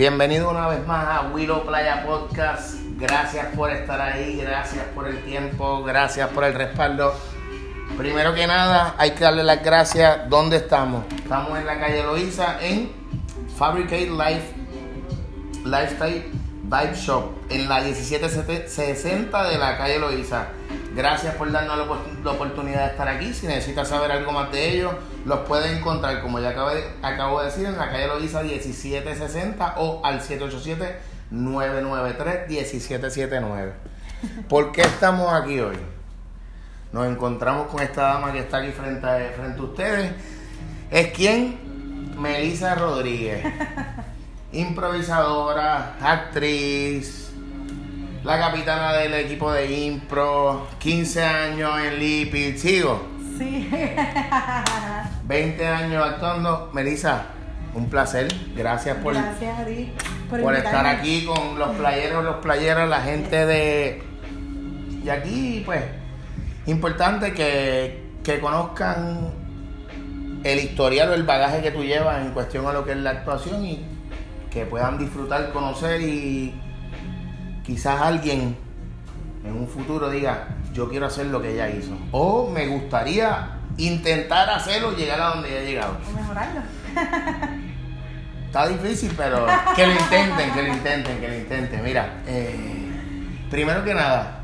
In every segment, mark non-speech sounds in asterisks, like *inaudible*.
Bienvenido una vez más a Willow Playa Podcast. Gracias por estar ahí, gracias por el tiempo, gracias por el respaldo. Primero que nada, hay que darle las gracias. ¿Dónde estamos? Estamos en la calle Loíza en Fabricate Life Lifestyle Vibe Shop en la 1760 de la calle Loíza. Gracias por darnos la, opor- la oportunidad de estar aquí. Si necesitas saber algo más de ellos, los puedes encontrar, como ya acabo de, acabo de decir, en la calle Loíza 1760 o al 787-993-1779. ¿Por qué estamos aquí hoy? Nos encontramos con esta dama que está aquí frente a, frente a ustedes. ¿Es quién? Melissa Rodríguez. *laughs* Improvisadora, actriz, la capitana del equipo de impro, 15 años en Lipi, sigo, Sí. *laughs* 20 años actuando. Melissa, un placer, gracias por, Gracias a ti por, por estar aquí con los playeros, los playeros, la gente de... Y aquí, pues, importante que, que conozcan el historial o el bagaje que tú llevas en cuestión a lo que es la actuación y que puedan disfrutar, conocer y quizás alguien en un futuro diga, yo quiero hacer lo que ella hizo. O me gustaría intentar hacerlo, llegar a donde ella ha llegado. O mejorarlo. *laughs* Está difícil, pero que lo intenten, que lo intenten, que lo intenten. Mira, eh, primero que nada,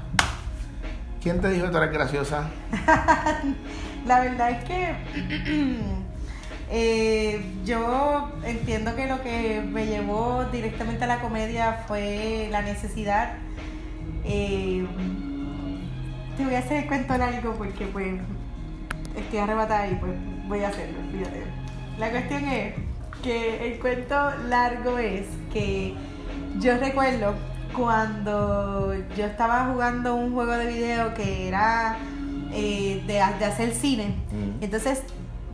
¿quién te dijo que tú eres graciosa? *laughs* La verdad es que *clears throat* eh, yo entiendo que lo que me llevó directamente a la comedia fue la necesidad. Eh, te voy a hacer el cuento largo porque pues estoy arrebatada y pues voy a hacerlo, fíjate. La cuestión es que el cuento largo es que yo recuerdo cuando yo estaba jugando un juego de video que era eh, de, de hacer cine. Mm. Entonces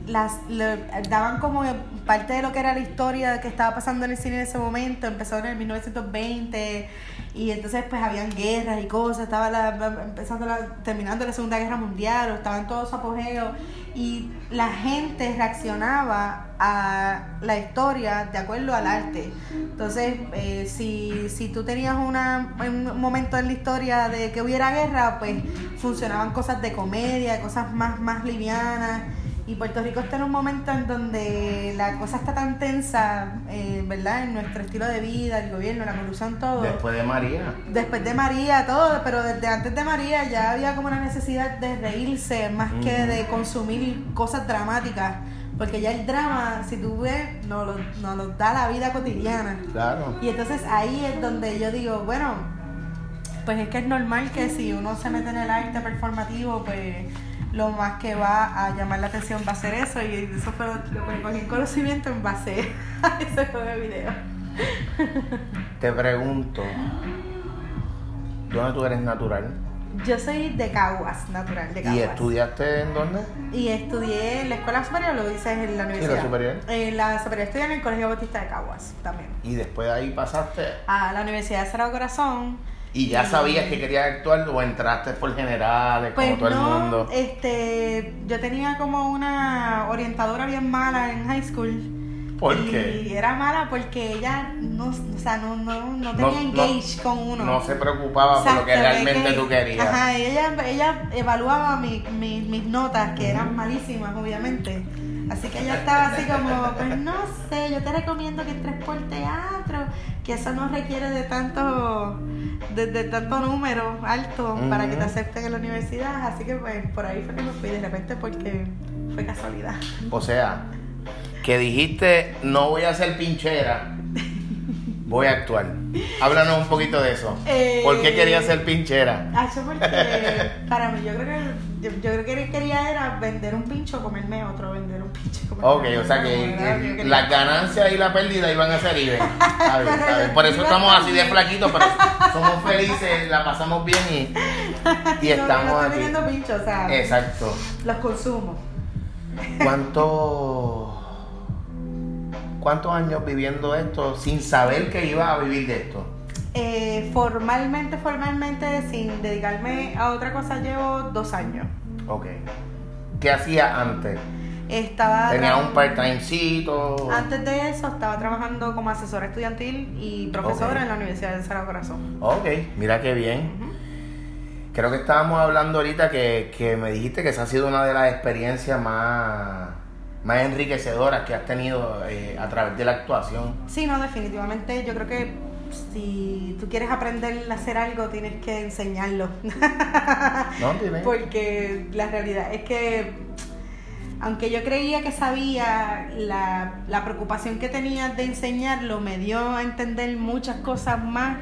las le- daban como parte de lo que era la historia que estaba pasando en el cine en ese momento, empezó en el 1920 y entonces pues habían guerras y cosas, estaba la, empezando la, terminando la Segunda Guerra Mundial, o estaba en todo su apogeo y la gente reaccionaba a la historia de acuerdo al arte. Entonces, eh, si, si tú tenías una, un momento en la historia de que hubiera guerra, pues funcionaban cosas de comedia, cosas más, más livianas. Y Puerto Rico está en un momento en donde la cosa está tan tensa, eh, ¿verdad? En nuestro estilo de vida, el gobierno, la corrupción, todo. Después de María. Después de María, todo, pero desde antes de María ya había como una necesidad de reírse más que de consumir cosas dramáticas. Porque ya el drama, si tú ves, nos lo, nos lo da la vida cotidiana. Claro. Y entonces ahí es donde yo digo, bueno, pues es que es normal que si uno se mete en el arte performativo, pues lo más que va a llamar la atención va a ser eso. Y eso fue lo, que cogí en conocimiento en base *laughs* a ese juego de video. Te pregunto, ¿dónde tú eres natural? Yo soy de Caguas, natural de Caguas. ¿Y estudiaste en dónde? Y estudié en la escuela superior, lo dices en la universidad. superior. En la superior estudié en el Colegio Bautista de Caguas también. Y después de ahí pasaste A la Universidad de Sagrado Corazón. Y ya sabías que querías actuar o entraste por generales como Pues todo el mundo. este, yo tenía como una orientadora bien mala en high school. ¿Por y qué? era mala porque ella no, o sea, no, no, no tenía no- engage con uno. No se preocupaba por lo que realmente que- tú querías. Ajá, ella, ella evaluaba mi- mi- mis notas, que eran malísimas, obviamente. Así que ella estaba así como, pues no sé, yo te recomiendo que entres por teatro, que eso no requiere de tanto, de, de tanto número alto para que te acepten en la universidad. Así que pues por ahí fue que me fui de repente porque fue casualidad. O sea, que dijiste, no voy a ser pinchera, voy a actuar. Háblanos un poquito de eso. Eh, ¿Por qué querías ser pinchera? Ah, eso porque para mí yo creo que yo, yo creo que quería era vender un pincho comerme otro, vender un pincho Ok, o sea que las ganancias y la pérdida iban a ser even. Por eso estamos así de flaquitos, pero somos felices, la pasamos bien y, y *laughs* No, estamos no estoy aquí. vendiendo pinchos, o sea, Exacto. los consumo. ¿Cuánto, ¿Cuántos años viviendo esto sin saber que ibas a vivir de esto? Eh, formalmente, formalmente, sin dedicarme a otra cosa, llevo dos años. Ok. ¿Qué hacía antes? Estaba Tenía un part-timecito. Antes de eso estaba trabajando como asesora estudiantil y profesora en la Universidad de Sagrado Corazón. Ok, mira qué bien. Creo que estábamos hablando ahorita que, que me dijiste que esa ha sido una de las experiencias más, más enriquecedoras que has tenido eh, a través de la actuación. Sí, no, definitivamente yo creo que si tú quieres aprender a hacer algo tienes que enseñarlo. *laughs* ¿No? ¿Tiene? Porque la realidad es que, aunque yo creía que sabía, la, la preocupación que tenía de enseñarlo me dio a entender muchas cosas más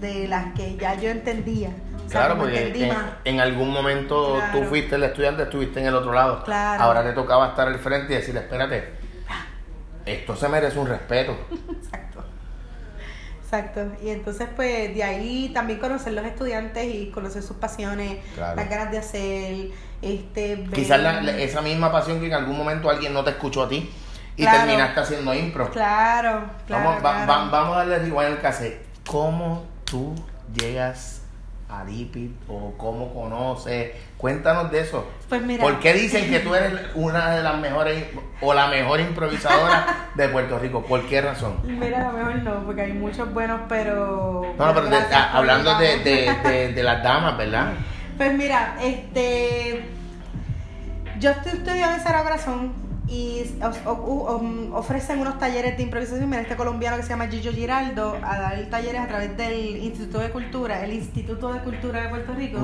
de las que ya yo entendía. O sea, Claro, porque en, algún momento Claro. tú fuiste el estudiante, estuviste en el otro lado. Claro. Ahora te tocaba estar al frente y decirle, espérate, esto se merece un respeto. *laughs* Exacto. Exacto. Y entonces, pues, de ahí también conocer los estudiantes y conocer sus pasiones, Claro. las ganas de hacer, este, ver- Quizás la- la- esa misma pasión que en algún momento alguien no te escuchó a ti y Claro. terminaste haciendo impro. Claro, claro. vamos, va- claro. va- vamos a darle rewind al cassette. ¿Cómo tú llegas a Lipid o cómo conoces? Cuéntanos de eso. Pues mira. ¿Por qué dicen que tú eres una de las mejores o la mejor improvisadora de Puerto Rico? ¿Por qué razón? Mira, a lo mejor no, porque hay muchos buenos, pero. No, no, pero de- a- hablando de, de, de, las damas, ¿verdad? Pues mira, este. Yo estoy estudiando en Sagrado Corazón y ofrecen unos talleres de improvisación. Mira, este colombiano que se llama Gillo Giraldo a dar talleres a través del Instituto de Cultura, el Instituto de Cultura de Puerto Rico.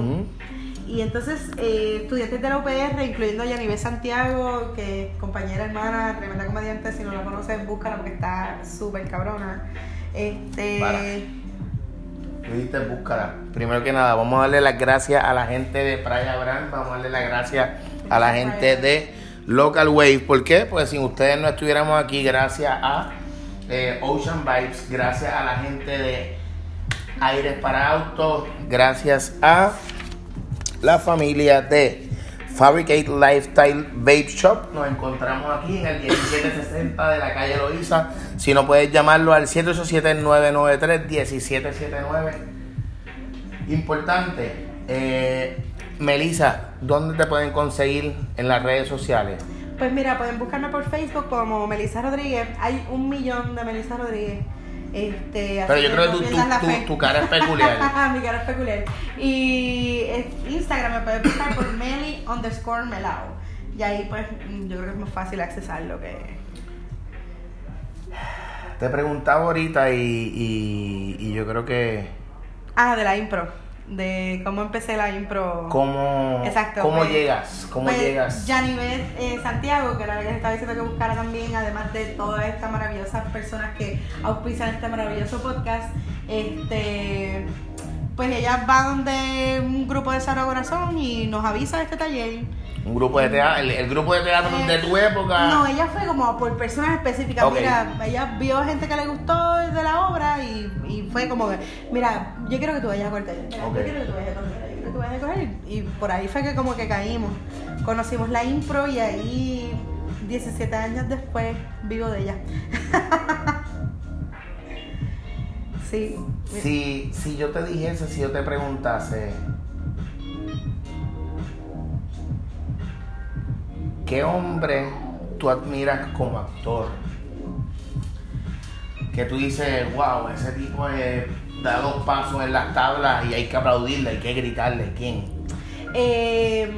Y entonces, eh, estudiantes de la UPR, incluyendo a Yanivel Santiago, que es compañera hermana, tremenda comediante, si no la conoces, búscala porque está súper cabrona. Este. Para. Dijiste búscala. Primero que nada, vamos a darle las gracias a la gente de Playa Brand, vamos a darle las gracias a la gente de Local Wave. ¿Por qué? Pues sin ustedes no estuviéramos aquí, gracias a eh, Ocean Vibes, gracias a la gente de Aires para Autos, gracias a la familia de Fabricate Lifestyle Vape Shop. Nos encontramos aquí en el 1760 de la calle Loíza. Si no puedes llamarlo al 787-993-1779. Importante, eh, Melissa, ¿dónde te pueden conseguir en las redes sociales? Pues mira, pueden buscarme por Facebook como Melissa Rodríguez. Hay un millón de Melissa Rodríguez. Este, Pero yo creo que pierdas la tu- cara es peculiar. *laughs* Mi cara es peculiar. Y Instagram me pueden buscar por Meli underscore Melao. Y ahí pues yo creo que es más fácil accesarlo que... Te preguntaba ahorita y, y- y yo creo que Ah, de la impro. De cómo empecé la impro. cómo, Exacto, cómo pues, llegas, cómo Pues, llegas. Yanivet eh, Santiago, que era la que estaba diciendo que buscara también, además de todas estas maravillosas personas que auspician este maravilloso podcast, este pues ella va donde un grupo de Sara Corazón y nos avisa de este taller. Un grupo de teatro, el, el grupo de teatro Eh, de tu época. No, ella fue como por personas específicas. Mira, ella vio gente que le gustó de la obra y, y fue como que, mira, yo quiero que tú vayas a cortar. Yo quiero que tú vayas a cortar. Yo quiero que tú vayas a coger. Y por ahí fue que como que caímos. Conocimos la impro y ahí 17 años después vivo de ella. *laughs* sí. Si, si yo te dijese, si yo te preguntase, ¿qué hombre tú admiras como actor? Que tú dices, wow, ese tipo es, da dos pasos en las tablas y hay que aplaudirle, hay que gritarle. ¿Quién? Eh,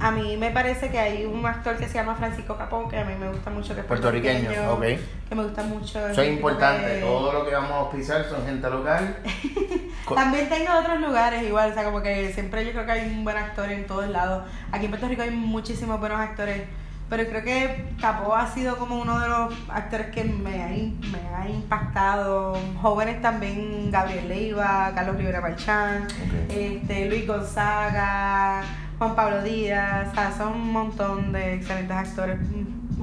a mí me parece que hay un actor que se llama Francisco Capó, que a mí me gusta mucho, que es Puertorriqueño, ok. Que me gusta mucho. Eso es importante. de- Todo lo que vamos a auspiciar son gente local. *laughs* También tengo otros lugares igual, o sea, como que siempre yo creo que hay un buen actor en todos lados. Aquí en Puerto Rico hay muchísimos buenos actores, pero creo que Capó ha sido como uno de los actores que me ha, me ha impactado. Jóvenes también, Gabriel Leiva, Carlos Rivera Parchán, Ok. este, Luis Gonzaga, Juan Pablo Díaz, o sea, son un montón de excelentes actores,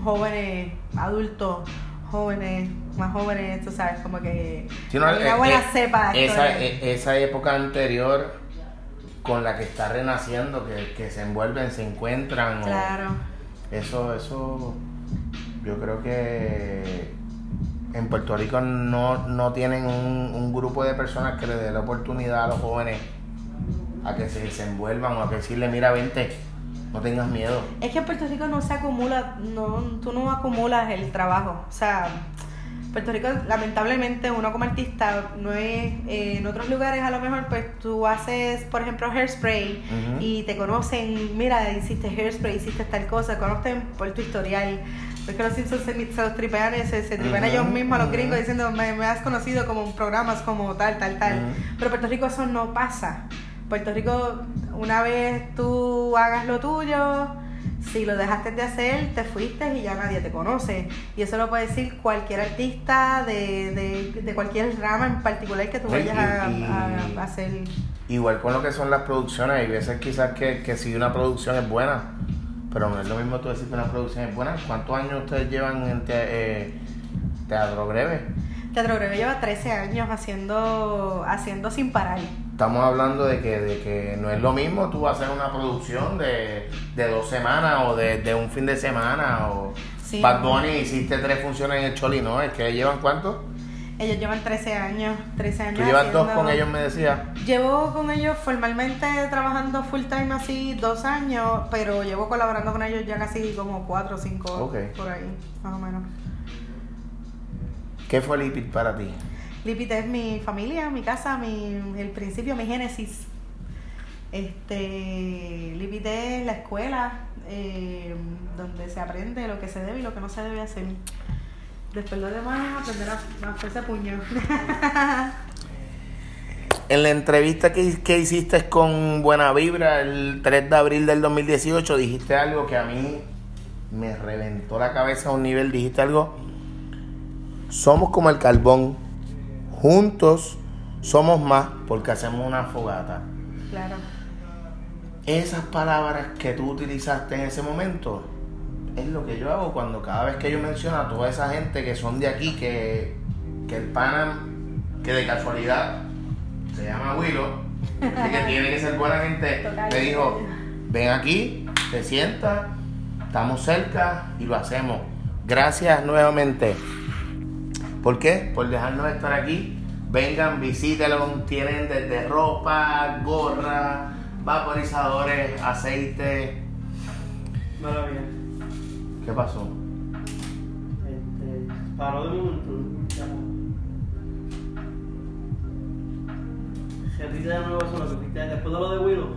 jóvenes, adultos, jóvenes, más jóvenes, tú sabes, como que Sí, no, hay una buena eh, cepa de esa, eh, esa época anterior con la que está renaciendo, que, que se envuelven, se encuentran. o- Claro. Eso, eso, yo creo que en Puerto Rico no, no tienen un, un grupo de personas que le dé la oportunidad a los jóvenes a que se desenvuelvan o a que decirle, mira, vente, No tengas miedo. Es que en Puerto Rico no se acumula, no, tú no acumulas el trabajo. O sea, Puerto Rico, lamentablemente, uno como artista, no es. eh, en otros lugares, a lo mejor, pues tú haces, por ejemplo, hairspray y te conocen. Mira, hiciste hairspray, hiciste tal cosa, conocen por tu historial. Es que los Simpsons se, se los tripean, se, se tripean Ujú, ellos mismos a los gringos diciendo, me, me has conocido como programas como tal, tal, tal. Pero Puerto Rico eso no pasa. Puerto Rico, una vez tú hagas lo tuyo, si lo dejaste de hacer, te fuiste y ya nadie te conoce. Y eso lo puede decir cualquier artista de, de, de cualquier rama en particular que tú Sí, vayas a- a hacer. Igual con lo que son las producciones, hay veces quizás que, que si una producción es buena, pero no es lo mismo tú decir que una producción es buena. ¿Cuántos años ustedes llevan en te- eh, teatro breve? Teatro Breve lleva 13 años haciendo, haciendo sin parar. Estamos hablando de que, de que no es lo mismo tú hacer una producción de, de dos semanas o de, de un fin de semana o Sí. Bad Bunny hiciste tres funciones en el Choli, ¿no? ¿Es que llevan cuánto? Ellos llevan 13 años, 13 años. Tú llevas dos con ellos, me decías. Llevo con ellos formalmente trabajando full time así dos años, pero llevo colaborando con ellos ya casi como cuatro o cinco Ok. por ahí, más o menos. ¿Qué fue Lipid para ti? Lipit es mi familia, mi casa, mi, el principio, mi génesis. Este, Lipit es la escuela eh, donde se aprende lo que se debe y lo que no se debe hacer. Después lo demás aprender a, a hacerse puño. *laughs* En la entrevista que, que hiciste con Buena Vibra el 3 de abril del 2018, dijiste algo que a mí me reventó la cabeza a un nivel. Dijiste algo. Somos como el carbón. Juntos somos más porque hacemos una fogata. claro. Esas palabras que tú utilizaste en ese momento es lo que yo hago cuando cada vez que yo menciono a toda esa gente que son de aquí, que, que el pana, que de casualidad se llama Willow, que tiene que ser buena gente, *laughs* me dijo, ven aquí, te sientas, estamos cerca y lo hacemos. Gracias nuevamente. ¿Por qué? Por dejarnos estar aquí. Vengan, visítenlo. Tienen desde ropa, gorra, vaporizadores, aceite. Maravilla. ¿Qué pasó? Este, paró de momento. Repite de nuevo eso, lo que repite después de lo de Willow.